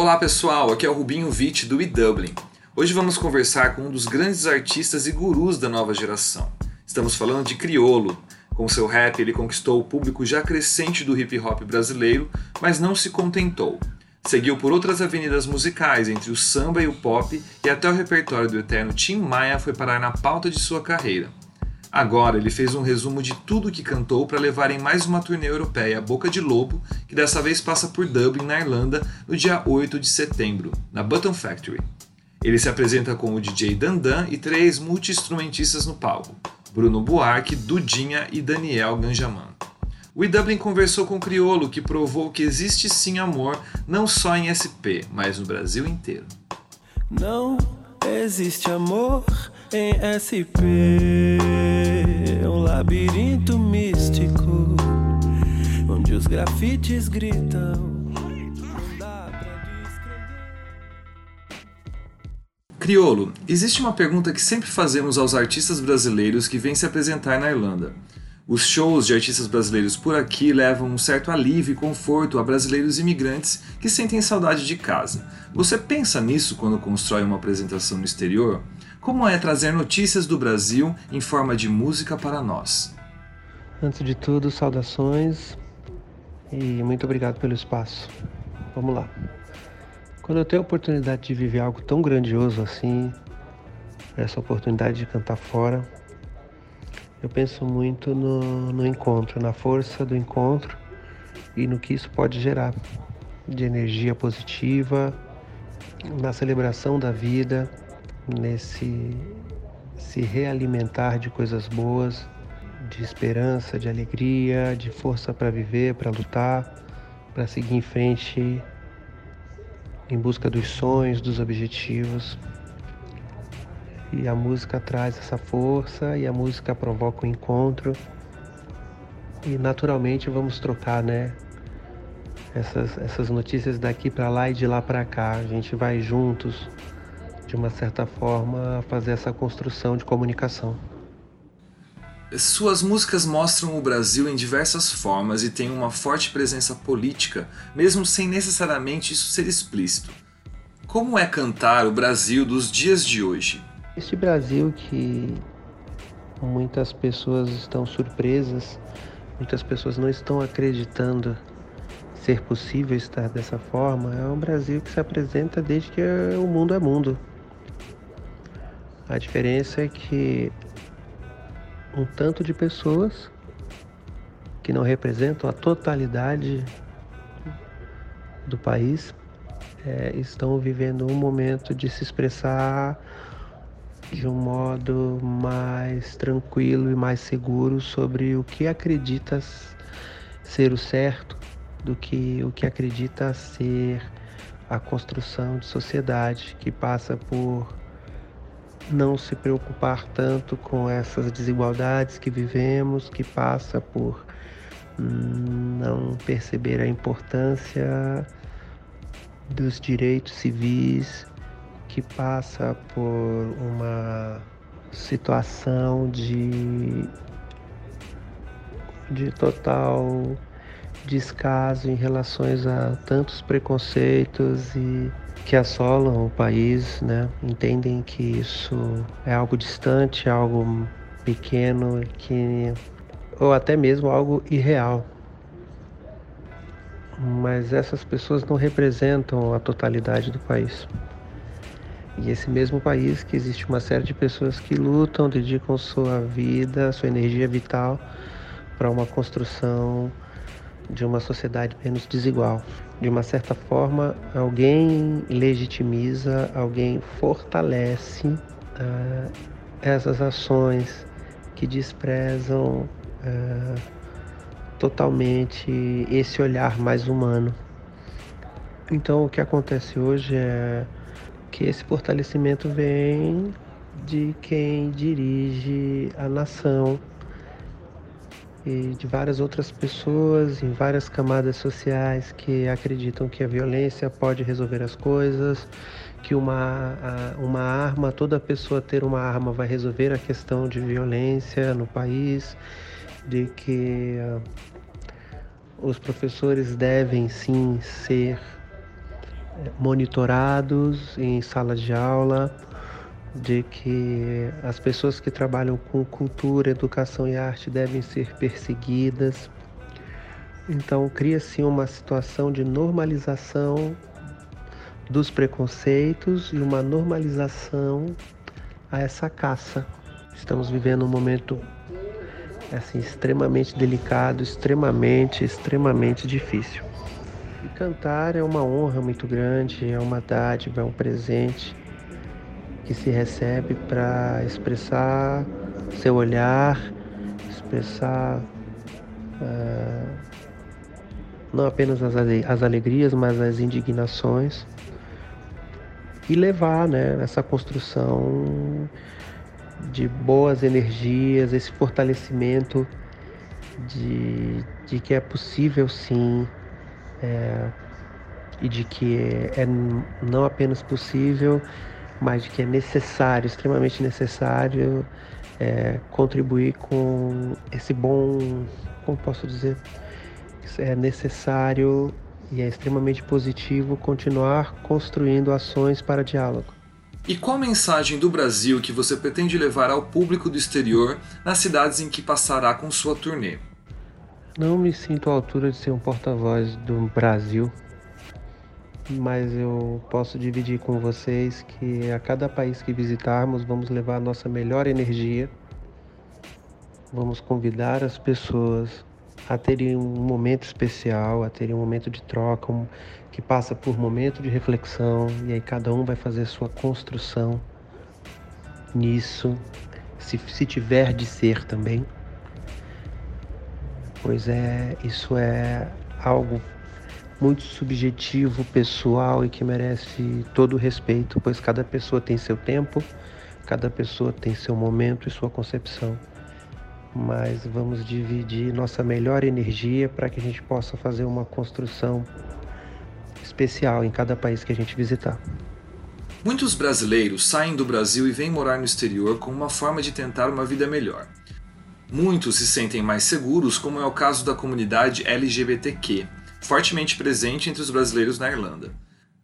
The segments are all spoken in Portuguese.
Olá pessoal, aqui é o Rubinho Witt do eDublin. Hoje vamos conversar com um dos grandes artistas e gurus da nova geração. Estamos falando de Criolo. Com seu rap, ele conquistou o público já crescente do hip hop brasileiro, mas não se contentou. Seguiu por outras avenidas musicais, entre o samba e o pop, e até o repertório do eterno Tim Maia foi parar na pauta de sua carreira. Agora ele fez um resumo de tudo o que cantou para levar em mais uma turnê europeia Boca de Lobo, que dessa vez passa por Dublin, na Irlanda, no dia 8 de setembro, na Button Factory. Ele se apresenta com o DJ Dandan e três multi-instrumentistas no palco: Bruno Buarque, Dudinha e Daniel Ganjaman. O Dublin conversou com o Criolo, que provou que existe sim amor, não só em SP, mas no Brasil inteiro. Não existe amor em SP, labirinto místico onde os grafites gritam. Criolo, existe uma pergunta que sempre fazemos aos artistas brasileiros que vêm se apresentar na Irlanda. Os shows de artistas brasileiros por aqui levam um certo alívio e conforto a brasileiros imigrantes que sentem saudade de casa. Você pensa nisso quando constrói uma apresentação no exterior? Como é trazer notícias do Brasil em forma de música para nós? Antes de tudo, saudações e muito obrigado pelo espaço. Vamos lá. Quando eu tenho a oportunidade de viver algo tão grandioso assim, essa oportunidade de cantar fora, eu penso muito no, no encontro, na força do encontro e no que isso pode gerar de energia positiva, na celebração da vida, nesse se realimentar de coisas boas, de esperança, de alegria, de força para viver, para lutar, para seguir em frente em busca dos sonhos, dos objetivos. E a música traz essa força e a música provoca o um encontro. E naturalmente vamos trocar, né? Essas, essas notícias daqui para lá e de lá para cá. A gente vai juntos, de uma certa forma, fazer essa construção de comunicação. Suas músicas mostram o Brasil em diversas formas e têm uma forte presença política, mesmo sem necessariamente isso ser explícito. Como é cantar o Brasil dos dias de hoje? Este Brasil que muitas pessoas estão surpresas, muitas pessoas não estão acreditando ser possível estar dessa forma, é um Brasil que se apresenta desde que o mundo é mundo. A diferença é que um tanto de pessoas que não representam a totalidade do país é, estão vivendo um momento de se expressar de um modo mais tranquilo e mais seguro sobre o que acredita ser o certo do que o que acredita ser a construção de sociedade que passa por não se preocupar tanto com essas desigualdades que vivemos, que passa por não perceber a importância dos direitos civis, que passa por uma situação de, de total descaso em relação a tantos preconceitos e que assolam o país, né? Entendem que isso é algo distante, algo pequeno, que ou até mesmo algo irreal. Mas essas pessoas não representam a totalidade do país. E esse mesmo país que existe uma série de pessoas que lutam, dedicam sua vida, sua energia vital para uma construção de uma sociedade menos desigual. De uma certa forma, alguém legitimiza, alguém fortalece uh, essas ações que desprezam uh, totalmente esse olhar mais humano. Então, o que acontece hoje é que esse fortalecimento vem de quem dirige a nação e de várias outras pessoas em várias camadas sociais que acreditam que a violência pode resolver as coisas, que uma, uma arma, toda pessoa ter uma arma vai resolver a questão de violência no país, de que uh, os professores devem sim ser monitorados em sala de aula, de que as pessoas que trabalham com cultura, educação e arte devem ser perseguidas. Então, cria-se uma situação de normalização dos preconceitos e uma normalização a essa caça. Estamos vivendo um momento assim extremamente delicado, extremamente, extremamente difícil. E cantar é uma honra muito grande, é uma dádiva, é um presente que se recebe para expressar seu olhar, expressar uh, não apenas as, as alegrias, mas as indignações e levar né, essa construção de boas energias, esse fortalecimento de, de que é possível sim é, e de que é, é não apenas possível, mas de que é necessário, extremamente necessário é, contribuir com esse bom, como posso dizer, é necessário e é extremamente positivo continuar construindo ações para diálogo. E qual mensagem do Brasil que você pretende levar ao público do exterior nas cidades em que passará com sua turnê? Não me sinto à altura de ser um porta-voz do Brasil, mas eu posso dividir com vocês que a cada país que visitarmos vamos levar a nossa melhor energia, vamos convidar as pessoas a terem um momento especial, a terem um momento de troca, um, que passa por momento de reflexão, e aí cada um vai fazer sua construção nisso, se, se tiver de ser também. Pois é, isso é algo muito subjetivo, pessoal e que merece todo o respeito, pois cada pessoa tem seu tempo, cada pessoa tem seu momento e sua concepção mas vamos dividir nossa melhor energia para que a gente possa fazer uma construção especial em cada país que a gente visitar. Muitos brasileiros saem do Brasil e vêm morar no exterior como uma forma de tentar uma vida melhor. Muitos se sentem mais seguros, como é o caso da comunidade LGBTQ, fortemente presente entre os brasileiros na Irlanda.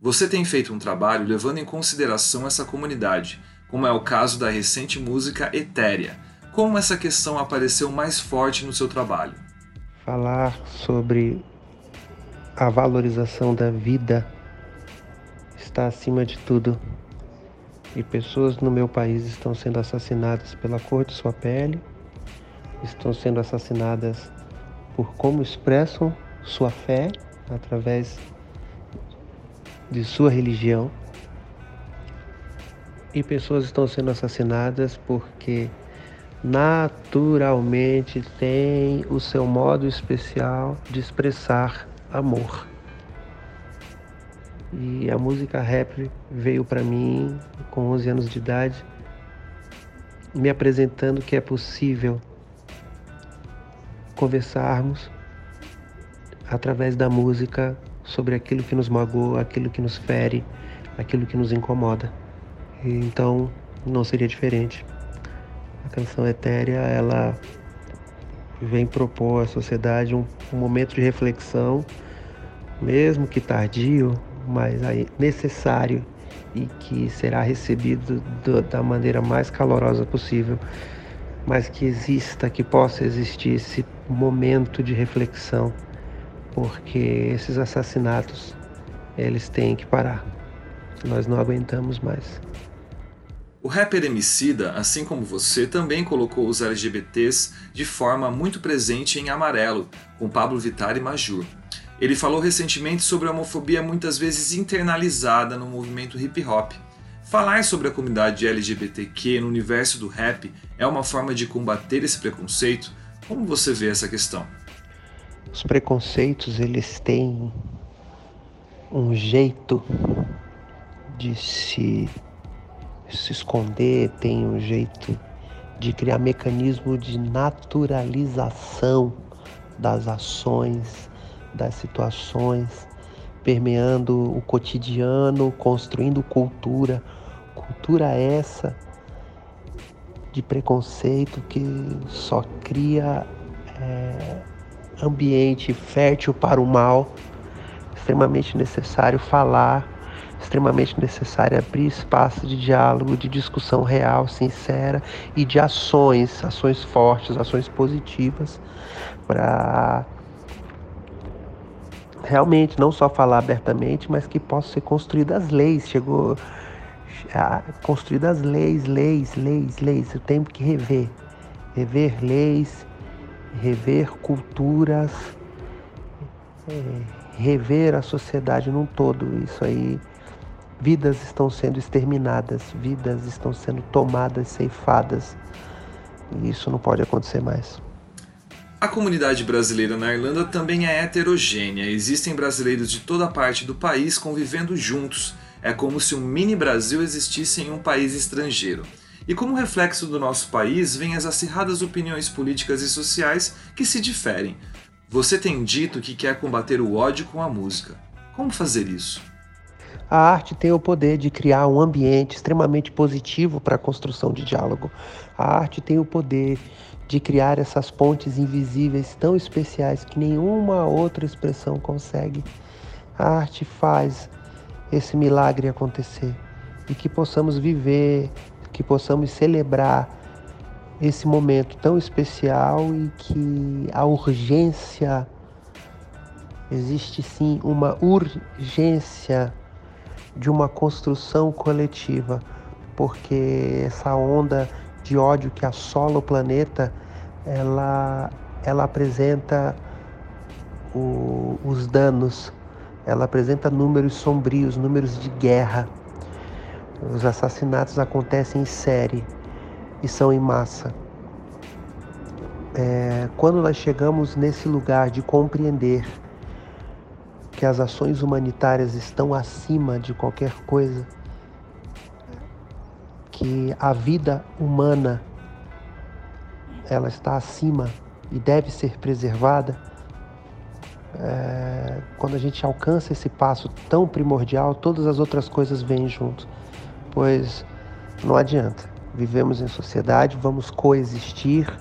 Você tem feito um trabalho levando em consideração essa comunidade, como é o caso da recente música Etérea, como essa questão apareceu mais forte no seu trabalho? Falar sobre a valorização da vida está acima de tudo. E pessoas no meu país estão sendo assassinadas pela cor de sua pele, estão sendo assassinadas por como expressam sua fé através de sua religião. E pessoas estão sendo assassinadas porque naturalmente tem o seu modo especial de expressar amor. E a música rap veio para mim com 11 anos de idade, me apresentando que é possível conversarmos através da música sobre aquilo que nos magoa, aquilo que nos fere, aquilo que nos incomoda. então não seria diferente. A canção etérea, ela vem propor à sociedade um, um momento de reflexão, mesmo que tardio, mas aí necessário e que será recebido do, da maneira mais calorosa possível, mas que exista, que possa existir esse momento de reflexão, porque esses assassinatos eles têm que parar. Nós não aguentamos mais. O rapper Emicida, assim como você, também colocou os LGBTs de forma muito presente em Amarelo, com Pablo Vittar e Majur. Ele falou recentemente sobre a homofobia muitas vezes internalizada no movimento hip hop. Falar sobre a comunidade LGBTQ no universo do rap é uma forma de combater esse preconceito? Como você vê essa questão? Os preconceitos, eles têm um jeito de se se esconder, tem um jeito de criar mecanismo de naturalização das ações, das situações, permeando o cotidiano, construindo cultura. Cultura essa de preconceito que só cria é, ambiente fértil para o mal, extremamente necessário falar extremamente necessário abrir espaço de diálogo, de discussão real, sincera e de ações, ações fortes, ações positivas para realmente não só falar abertamente, mas que possam ser construídas leis. Chegou a construídas leis, leis, leis, leis. Eu tenho que rever, rever leis, rever culturas, rever a sociedade num todo. Isso aí, vidas estão sendo exterminadas, vidas estão sendo tomadas, ceifadas. E isso não pode acontecer mais. A comunidade brasileira na Irlanda também é heterogênea. Existem brasileiros de toda parte do país convivendo juntos. É como se um mini Brasil existisse em um país estrangeiro. E como reflexo do nosso país, vêm as acirradas opiniões políticas e sociais que se diferem. Você tem dito que quer combater o ódio com a música. Como fazer isso? A arte tem o poder de criar um ambiente extremamente positivo para a construção de diálogo. A arte tem o poder de criar essas pontes invisíveis tão especiais que nenhuma outra expressão consegue. A arte faz esse milagre acontecer e que possamos viver, que possamos celebrar esse momento tão especial e que a urgência existe sim uma urgência de uma construção coletiva, porque essa onda de ódio que assola o planeta, ela, ela apresenta o, os danos, ela apresenta números sombrios, números de guerra. Os assassinatos acontecem em série e são em massa. É, quando nós chegamos nesse lugar de compreender que as ações humanitárias estão acima de qualquer coisa, que a vida humana ela está acima e deve ser preservada, é, quando a gente alcança esse passo tão primordial, todas as outras coisas vêm junto, pois não adianta. Vivemos em sociedade, vamos coexistir,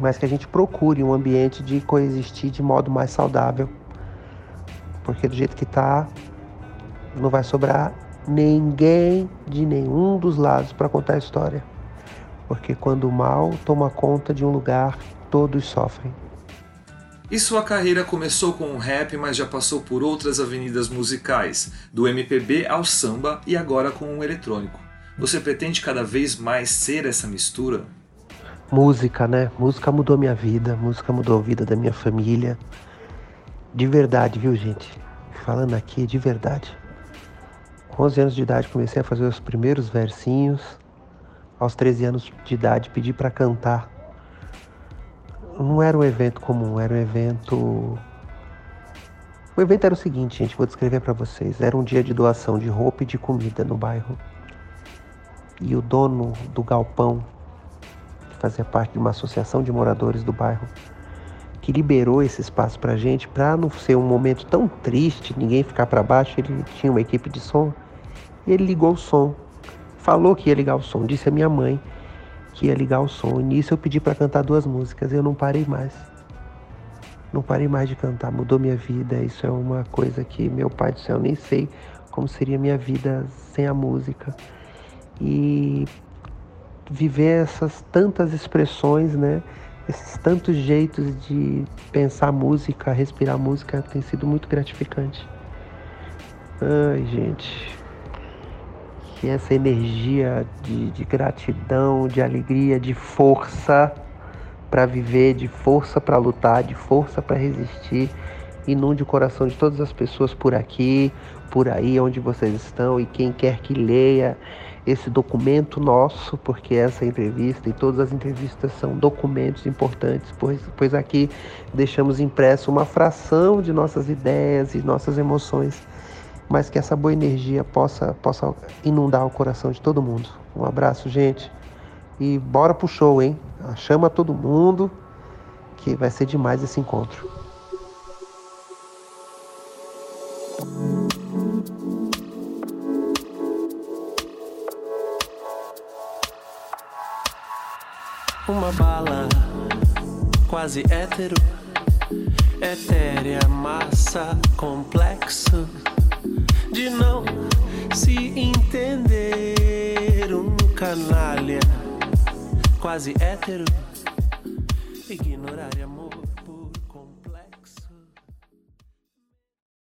mas que a gente procure um ambiente de coexistir de modo mais saudável porque do jeito que tá, não vai sobrar ninguém de nenhum dos lados para contar a história. Porque quando o mal toma conta de um lugar, todos sofrem. E sua carreira começou com o rap, mas já passou por outras avenidas musicais, do MPB ao samba e agora com o eletrônico. Você pretende cada vez mais ser essa mistura? Música, né? Música mudou minha vida, música mudou a vida da minha família. De verdade, viu, gente? Falando aqui de verdade. Com 11 anos de idade comecei a fazer os primeiros versinhos. Aos 13 anos de idade pedi para cantar. Não era um evento comum, era um evento o evento era o seguinte, gente, vou descrever para vocês. Era um dia de doação de roupa e de comida no bairro. E o dono do galpão, que fazia parte de uma associação de moradores do bairro, que liberou esse espaço para a gente, para não ser um momento tão triste, ninguém ficar para baixo. Ele tinha uma equipe de som e ele ligou o som. Falou que ia ligar o som, disse a minha mãe que ia ligar o som. E nisso eu pedi para cantar duas músicas. Eu não parei mais. Não parei mais de cantar, mudou minha vida. Isso é uma coisa que, meu pai do céu, nem sei como seria minha vida sem a música. E viver essas tantas expressões, né? esses tantos jeitos de pensar música, respirar música tem sido muito gratificante. Ai, gente. Que essa energia de, de gratidão, de alegria, de força para viver, de força para lutar, de força para resistir, inunde o coração de todas as pessoas por aqui, por aí onde vocês estão e quem quer que leia esse documento nosso, porque essa entrevista e todas as entrevistas são documentos importantes, pois, pois aqui deixamos impresso uma fração de nossas ideias e nossas emoções, mas que essa boa energia possa, possa inundar o coração de todo mundo. Um abraço, gente, e bora pro show, hein? Chama todo mundo, que vai ser demais esse encontro. Uma bala quase hétero, etérea, massa, complexo de não se entender. Um canalha, quase hétero, ignorar a